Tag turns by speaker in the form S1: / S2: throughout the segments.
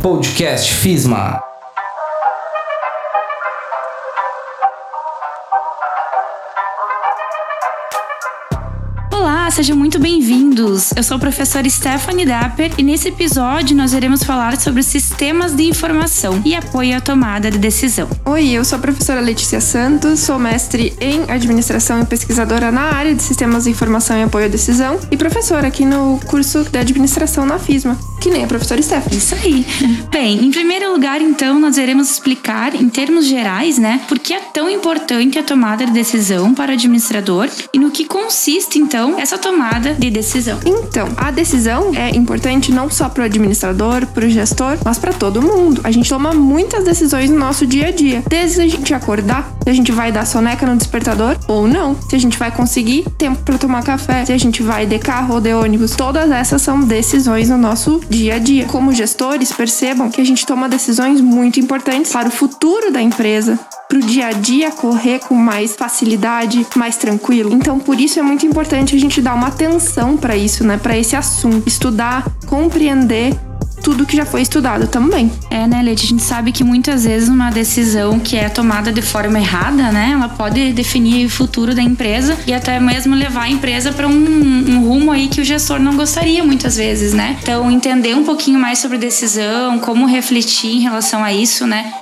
S1: Podcast FISMA.
S2: Sejam muito bem-vindos. Eu sou a professora Stephanie Dapper e nesse episódio nós iremos falar sobre sistemas de informação e apoio à tomada de decisão.
S3: Oi, eu sou a professora Letícia Santos, sou mestre em administração e pesquisadora na área de sistemas de informação e apoio à decisão e professora aqui no curso de administração na FISMA, que nem a professora Stephanie.
S2: Isso aí. Bem, em primeiro lugar, então, nós iremos explicar em termos gerais, né, por que é tão importante a tomada de decisão para o administrador e no que consiste, então, essa tomada de decisão.
S3: Então, a decisão é importante não só para o administrador, para o gestor, mas para todo mundo. A gente toma muitas decisões no nosso dia a dia. Desde a gente acordar, se a gente vai dar soneca no despertador ou não, se a gente vai conseguir tempo para tomar café, se a gente vai de carro ou de ônibus. Todas essas são decisões no nosso dia a dia. Como gestores, percebam que a gente toma decisões muito importantes para o futuro da empresa, para o dia a dia correr com mais facilidade, mais tranquilo. Então, por isso é muito importante a gente dar uma atenção para isso, né? Para esse assunto, estudar, compreender tudo que já foi estudado também.
S2: É, né, Leite? A gente sabe que muitas vezes uma decisão que é tomada de forma errada, né, ela pode definir o futuro da empresa e até mesmo levar a empresa para um, um, rumo aí que o gestor não gostaria muitas vezes, né? Então, entender um pouquinho mais sobre decisão, como refletir em relação a isso, né?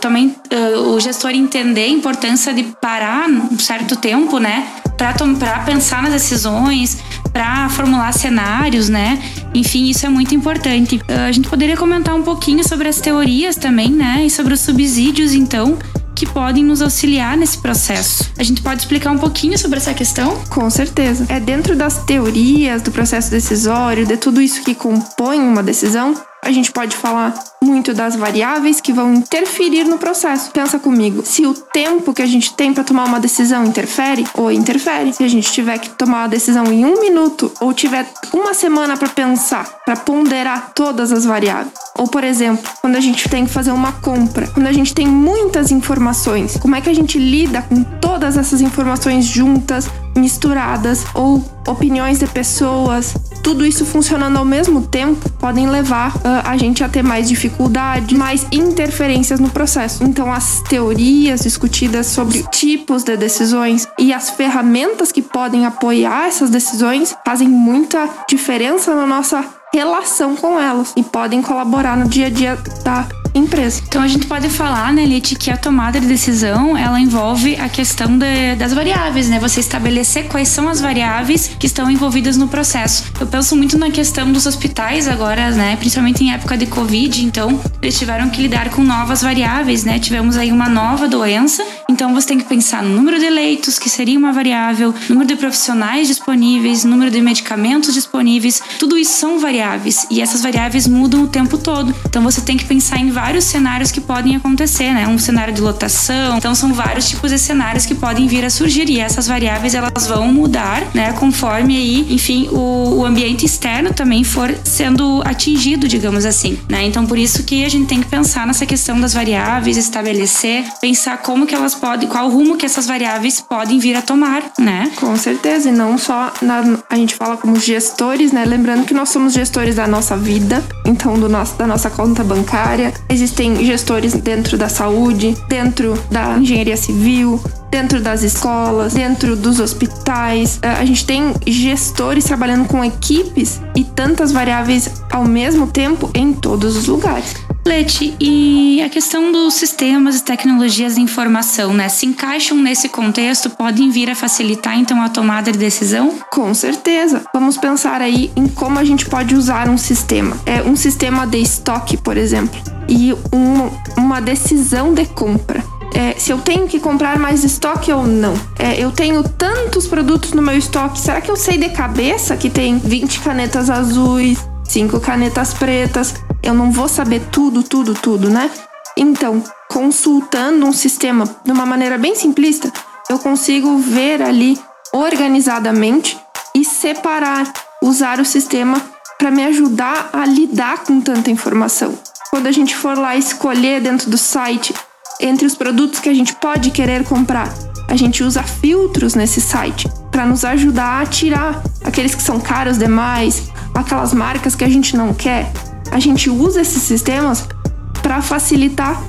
S2: Também uh, o gestor entender a importância de parar um certo tempo, né? Para pensar nas decisões, para formular cenários, né? Enfim, isso é muito importante. Uh, a gente poderia comentar um pouquinho sobre as teorias também, né? E sobre os subsídios, então, que podem nos auxiliar nesse processo. A gente pode explicar um pouquinho sobre essa questão?
S3: Com certeza. É dentro das teorias do processo decisório, de tudo isso que compõe uma decisão, a gente pode falar muito das variáveis que vão interferir no processo. Pensa comigo, se o tempo que a gente tem para tomar uma decisão interfere ou interfere, se a gente tiver que tomar a decisão em um minuto ou tiver uma semana para pensar, para ponderar todas as variáveis. Ou, por exemplo, quando a gente tem que fazer uma compra, quando a gente tem muitas informações, como é que a gente lida com todas essas informações juntas, misturadas ou opiniões de pessoas, tudo isso funcionando ao mesmo tempo podem levar uh, a gente a ter mais dificuldade, mais interferências no processo. Então, as teorias discutidas sobre tipos de decisões e as ferramentas que podem apoiar essas decisões fazem muita diferença na nossa relação com elas e podem colaborar no dia a dia da empresa.
S2: Então a gente pode falar, né, Lite, que a tomada de decisão ela envolve a questão de, das variáveis, né? Você estabelecer quais são as variáveis que estão envolvidas no processo. Eu penso muito na questão dos hospitais agora, né? Principalmente em época de Covid, então eles tiveram que lidar com novas variáveis, né? Tivemos aí uma nova doença, então você tem que pensar no número de leitos, que seria uma variável, número de profissionais disponíveis, número de medicamentos disponíveis, tudo isso são variáveis e essas variáveis mudam o tempo todo. Então você tem que pensar em vários cenários que podem acontecer, né? Um cenário de lotação, então são vários tipos de cenários que podem vir a surgir e essas variáveis elas vão mudar, né? Conforme aí, enfim, o, o ambiente externo também for sendo atingido, digamos assim, né? Então por isso que a gente tem que pensar nessa questão das variáveis, estabelecer, pensar como que elas podem, qual rumo que essas variáveis podem vir a tomar, né?
S3: Com certeza, e não só na, a gente fala como gestores, né? Lembrando que nós somos gestores da nossa vida, então do nosso, da nossa conta bancária, Existem gestores dentro da saúde, dentro da engenharia civil, dentro das escolas, dentro dos hospitais. É, a gente tem gestores trabalhando com equipes e tantas variáveis ao mesmo tempo em todos os lugares.
S2: Leti, e a questão dos sistemas e tecnologias de informação, né? Se encaixam nesse contexto, podem vir a facilitar então a tomada de decisão?
S3: Com certeza. Vamos pensar aí em como a gente pode usar um sistema. É um sistema de estoque, por exemplo, e um, uma decisão de compra. É, se eu tenho que comprar mais estoque ou não. É, eu tenho tantos produtos no meu estoque, será que eu sei de cabeça que tem 20 canetas azuis, 5 canetas pretas? Eu não vou saber tudo, tudo, tudo, né? Então, consultando um sistema de uma maneira bem simplista, eu consigo ver ali organizadamente e separar, usar o sistema para me ajudar a lidar com tanta informação. Quando a gente for lá escolher dentro do site entre os produtos que a gente pode querer comprar, a gente usa filtros nesse site para nos ajudar a tirar aqueles que são caros demais, aquelas marcas que a gente não quer. A gente usa esses sistemas para facilitar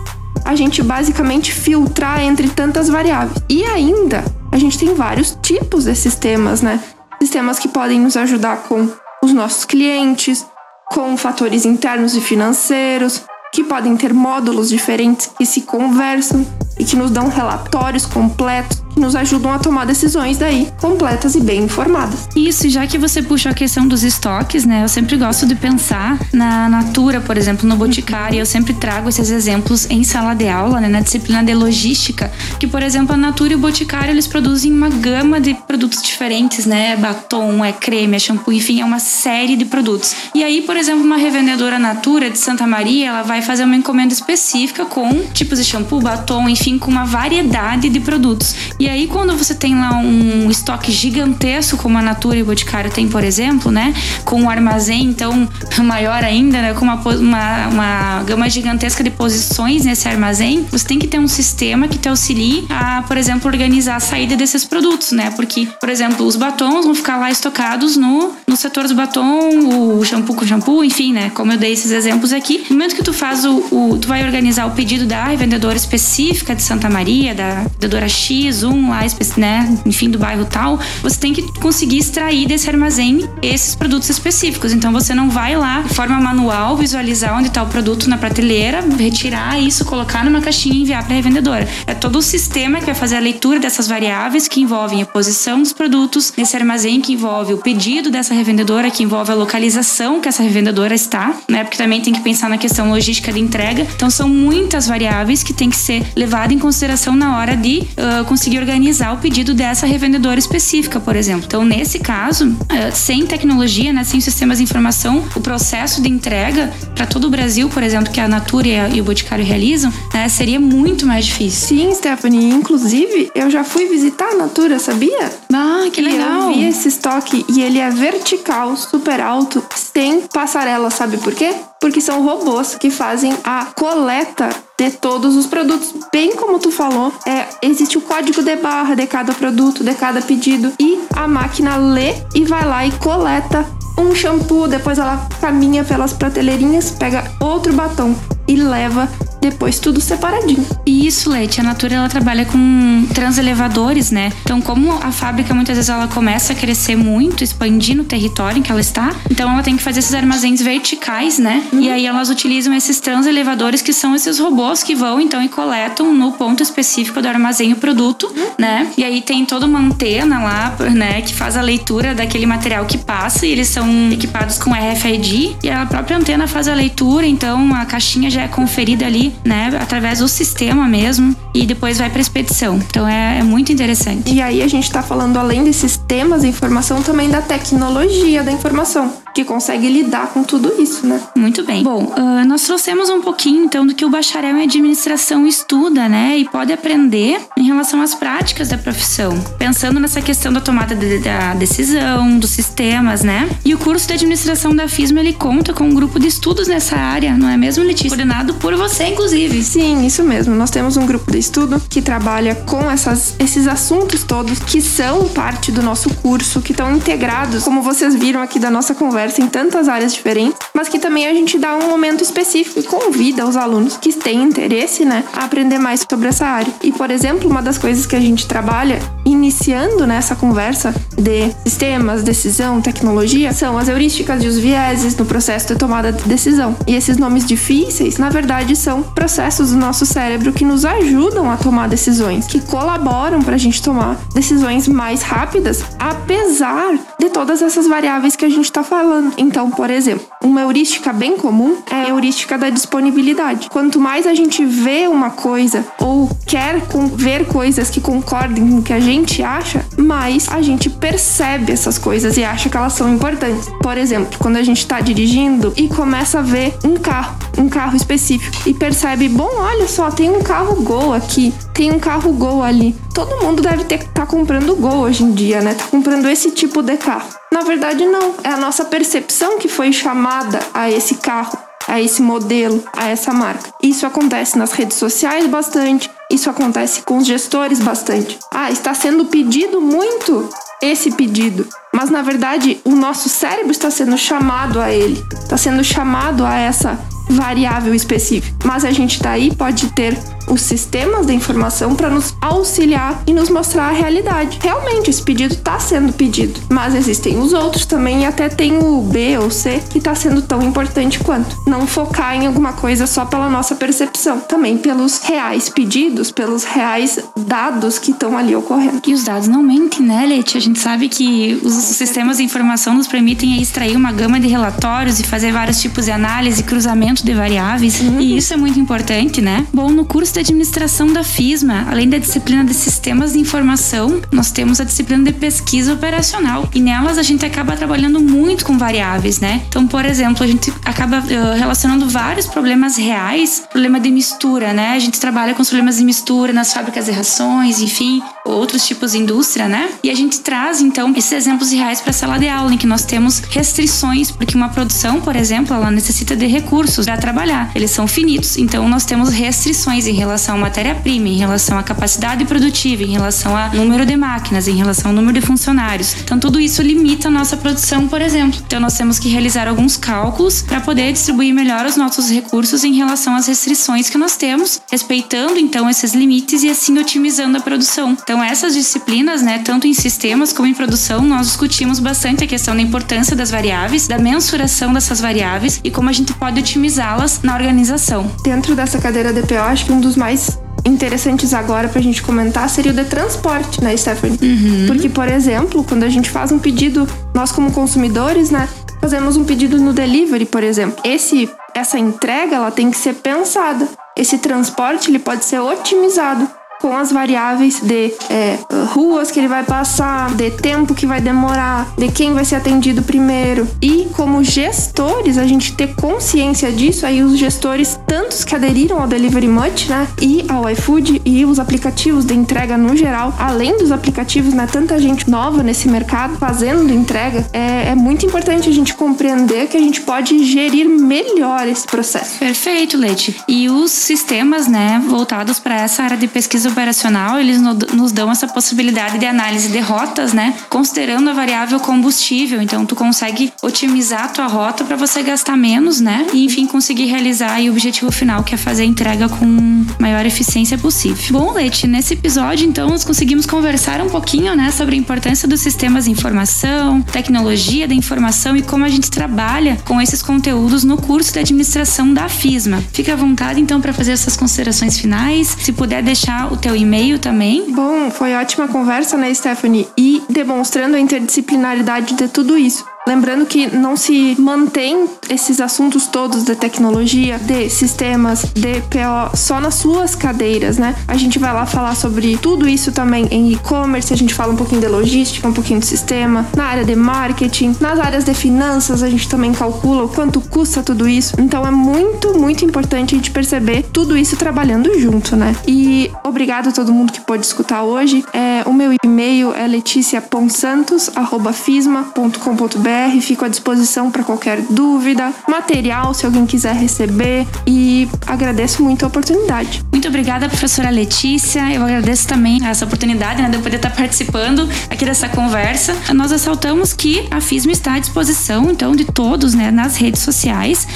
S3: a gente basicamente filtrar entre tantas variáveis. E ainda, a gente tem vários tipos de sistemas, né? Sistemas que podem nos ajudar com os nossos clientes, com fatores internos e financeiros, que podem ter módulos diferentes que se conversam e que nos dão relatórios completos que nos ajudam a tomar decisões daí completas e bem informadas.
S2: Isso, já que você puxou a questão dos estoques, né? Eu sempre gosto de pensar na Natura, por exemplo, no Boticário. Eu sempre trago esses exemplos em sala de aula, né? Na disciplina de logística, que, por exemplo, a Natura e o Boticário, eles produzem uma gama de produtos diferentes, né? É batom, é creme, é shampoo, enfim, é uma série de produtos. E aí, por exemplo, uma revendedora Natura de Santa Maria, ela vai fazer uma encomenda específica com tipos de shampoo, batom, enfim, com uma variedade de produtos. E e aí, quando você tem lá um estoque gigantesco, como a Natura e o Boticário tem, por exemplo, né? Com um armazém, então, maior ainda, né? Com uma, uma, uma gama gigantesca de posições nesse armazém, você tem que ter um sistema que te auxilie a, por exemplo, organizar a saída desses produtos, né? Porque, por exemplo, os batons vão ficar lá estocados no, no setor dos batom, o shampoo com shampoo, enfim, né? Como eu dei esses exemplos aqui. No momento que tu faz o, o tu vai organizar o pedido da revendedora específica de Santa Maria, da vendedora X, 1, lá, né, enfim, do bairro tal, você tem que conseguir extrair desse armazém esses produtos específicos. Então você não vai lá de forma manual visualizar onde está o produto na prateleira, retirar isso, colocar numa caixinha e enviar para a revendedora. É todo o sistema que vai fazer a leitura dessas variáveis que envolvem a posição dos produtos nesse armazém, que envolve o pedido dessa revendedora, que envolve a localização que essa revendedora está, né? Porque também tem que pensar na questão logística de entrega. Então são muitas variáveis que tem que ser levada em consideração na hora de uh, conseguir organizar o pedido dessa revendedora específica, por exemplo. Então, nesse caso, eh, sem tecnologia, né, sem sistemas de informação, o processo de entrega para todo o Brasil, por exemplo, que a Natura e o Boticário realizam, né, seria muito mais difícil.
S3: Sim, Stephanie. Inclusive, eu já fui visitar a Natura, sabia?
S2: Ah, que legal.
S3: E eu vi esse estoque e ele é vertical, super alto, sem passarela, sabe por quê? Porque são robôs que fazem a coleta de todos os produtos. Bem como tu falou, é, existe o código de barra de cada produto, de cada pedido, e a máquina lê e vai lá e coleta um shampoo, depois ela caminha pelas prateleirinhas, pega outro batom e leva depois tudo separadinho.
S2: E isso, Leite, a Natura ela trabalha com transelevadores, né? Então, como a fábrica muitas vezes ela começa a crescer muito, expandir no território em que ela está, então ela tem que fazer esses armazéns verticais, né? Uhum. E aí elas utilizam esses transelevadores que são esses robôs que vão então e coletam no ponto específico do armazém o produto, uhum. né? E aí tem toda uma antena lá, né, que faz a leitura daquele material que passa e eles são equipados com RFID e a própria antena faz a leitura, então a caixinha já é conferida ali né, através do sistema mesmo, e depois vai para expedição. Então é, é, muito interessante.
S3: E aí a gente está falando além desses temas de informação também da tecnologia da informação, que consegue lidar com tudo isso, né?
S2: Muito bem. Bom, uh, nós trouxemos um pouquinho então do que o bacharel em administração estuda, né, e pode aprender em relação às práticas da profissão, pensando nessa questão da tomada de, da decisão, dos sistemas, né? E o curso de administração da FISMA ele conta com um grupo de estudos nessa área, não é mesmo, Letícia? Coordenado por você, inclusive.
S3: Sim, isso mesmo. Nós temos um grupo de estudo que trabalha com essas, esses assuntos todos que são parte do nosso curso, que estão integrados, como vocês viram aqui da nossa conversa, em tantas áreas diferentes, mas que também a gente dá um momento específico e convida os alunos que têm interesse, né, a aprender mais sobre essa área. E, por exemplo, uma das coisas que a gente trabalha iniciando nessa conversa de sistemas, decisão, tecnologia, são as heurísticas e os vieses no processo de tomada de decisão. E esses nomes difíceis, na verdade, são processos do nosso cérebro que nos ajudam a tomar decisões, que colaboram para a gente tomar decisões mais rápidas, apesar de todas essas variáveis que a gente está falando. Então, por exemplo, uma heurística bem comum é a heurística da disponibilidade. Quanto mais a gente vê uma coisa ou quer ver coisas que concordem com o que a gente acha, mais a gente percebe essas coisas e acha que elas são importantes. Por exemplo, quando a gente está dirigindo e começa a ver um carro, um carro específico e percebe, bom, olha só, tem um carro Gol aqui, tem um carro Gol ali. Todo mundo deve ter tá comprando Gol hoje em dia, né? Tá comprando esse tipo de carro. Na verdade, não. É a nossa percepção que foi chamada a esse carro, a esse modelo, a essa marca. Isso acontece nas redes sociais bastante. Isso acontece com os gestores bastante. Ah, está sendo pedido muito esse pedido. Mas na verdade o nosso cérebro está sendo chamado a ele, está sendo chamado a essa variável específica. Mas a gente daí pode ter os sistemas de informação para nos auxiliar e nos mostrar a realidade. Realmente, esse pedido está sendo pedido, mas existem os outros também e até tem o B ou C que está sendo tão importante quanto. Não focar em alguma coisa só pela nossa percepção, também pelos reais pedidos, pelos reais dados que estão ali ocorrendo.
S2: E os dados não mentem, né, Leite? A gente sabe que os sistemas de informação nos permitem extrair uma gama de relatórios e fazer vários tipos de análise e cruzamento de variáveis, uhum. e isso é muito importante, né? Bom, no curso de administração da FISMA, além da disciplina de sistemas de informação, nós temos a disciplina de pesquisa operacional. E nelas a gente acaba trabalhando muito com variáveis, né? Então, por exemplo, a gente acaba uh, relacionando vários problemas reais, problema de mistura, né? A gente trabalha com os problemas de mistura nas fábricas de rações, enfim, outros tipos de indústria, né? E a gente traz então esses exemplos reais para a sala de aula, em que nós temos restrições, porque uma produção, por exemplo, ela necessita de recursos para trabalhar. Eles são finitos, então nós temos restrições em relação à matéria-prima, em relação à capacidade produtiva, em relação ao número de máquinas, em relação ao número de funcionários. Então, tudo isso limita a nossa produção, por exemplo. Então, nós temos que realizar alguns cálculos para poder distribuir melhor os nossos recursos em relação às restrições que nós temos, respeitando então esses limites e assim otimizando a produção. Então, essas disciplinas, né, tanto em sistemas como em produção, nós discutimos bastante a questão da importância das variáveis, da mensuração dessas variáveis e como a gente pode otimizá-las na organização.
S3: Dentro dessa cadeira DPO, acho que um dos mais interessantes agora pra gente comentar seria o de transporte, né, Stephanie? Uhum. Porque, por exemplo, quando a gente faz um pedido, nós como consumidores, né, fazemos um pedido no delivery, por exemplo. Esse essa entrega, ela tem que ser pensada. Esse transporte, ele pode ser otimizado com as variáveis de é, ruas que ele vai passar, de tempo que vai demorar, de quem vai ser atendido primeiro. E como gestores, a gente ter consciência disso, aí os gestores, tantos que aderiram ao Delivery Much, né, e ao iFood e os aplicativos de entrega no geral, além dos aplicativos, né, tanta gente nova nesse mercado fazendo entrega, é, é muito importante a gente compreender que a gente pode gerir melhor esse processo.
S2: Perfeito, Leite. E os sistemas, né, voltados para essa área de pesquisa operacional, eles nos dão essa possibilidade de análise de rotas, né? Considerando a variável combustível. Então, tu consegue otimizar a tua rota para você gastar menos, né? E, enfim, conseguir realizar o objetivo final, que é fazer a entrega com maior eficiência possível. Bom, Leite, nesse episódio, então, nós conseguimos conversar um pouquinho, né, sobre a importância dos sistemas de informação, tecnologia da informação e como a gente trabalha com esses conteúdos no curso de administração da FISMA. Fica à vontade, então, para fazer essas considerações finais. Se puder deixar o teu e-mail também.
S3: Bom, foi ótima conversa, né, Stephanie? E demonstrando a interdisciplinaridade de tudo isso. Lembrando que não se mantém esses assuntos todos de tecnologia, de sistemas, de PO só nas suas cadeiras, né? A gente vai lá falar sobre tudo isso também em e-commerce, a gente fala um pouquinho de logística, um pouquinho de sistema, na área de marketing, nas áreas de finanças, a gente também calcula o quanto custa tudo isso. Então é muito, muito importante a gente perceber tudo isso trabalhando junto, né? E obrigado a todo mundo que pôde escutar hoje. É, o meu e-mail é leticiaponsantos@fisma.com.br fico à disposição para qualquer dúvida, material, se alguém quiser receber. E agradeço muito a oportunidade.
S2: Muito obrigada, professora Letícia. Eu agradeço também essa oportunidade né, de eu poder estar participando aqui dessa conversa. Nós ressaltamos que a FISMA está à disposição, então, de todos né, nas redes sociais,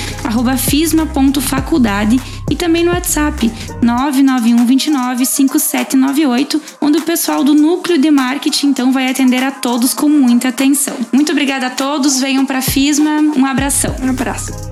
S2: fisma.faculdade e também no WhatsApp 991 29 5798, onde o pessoal do núcleo de marketing então vai atender a todos com muita atenção. Muito obrigada a todos, venham para FISMA, um abração.
S3: Um abraço.